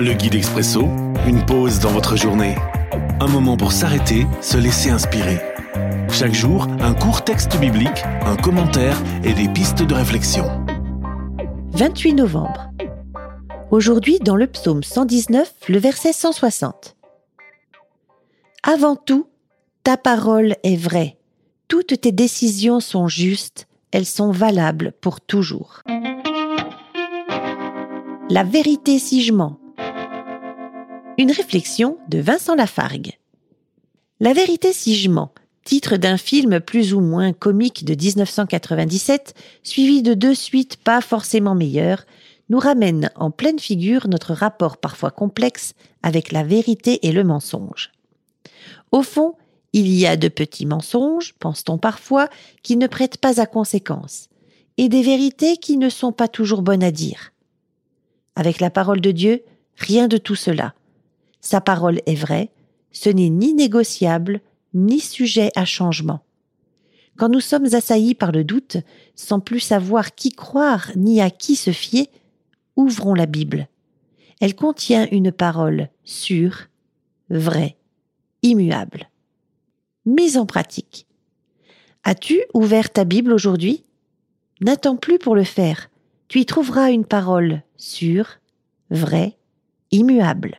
Le guide expresso, une pause dans votre journée. Un moment pour s'arrêter, se laisser inspirer. Chaque jour, un court texte biblique, un commentaire et des pistes de réflexion. 28 novembre. Aujourd'hui, dans le psaume 119, le verset 160. Avant tout, ta parole est vraie. Toutes tes décisions sont justes, elles sont valables pour toujours. La vérité si je mens. Une réflexion de Vincent Lafargue. La vérité si je mens, titre d'un film plus ou moins comique de 1997, suivi de deux suites pas forcément meilleures, nous ramène en pleine figure notre rapport parfois complexe avec la vérité et le mensonge. Au fond, il y a de petits mensonges, pense-t-on parfois, qui ne prêtent pas à conséquence, et des vérités qui ne sont pas toujours bonnes à dire. Avec la parole de Dieu, rien de tout cela. Sa parole est vraie, ce n'est ni négociable, ni sujet à changement. Quand nous sommes assaillis par le doute, sans plus savoir qui croire ni à qui se fier, ouvrons la Bible. Elle contient une parole sûre, vraie, immuable. Mise en pratique. As-tu ouvert ta Bible aujourd'hui? N'attends plus pour le faire. Tu y trouveras une parole sûre, vraie, immuable.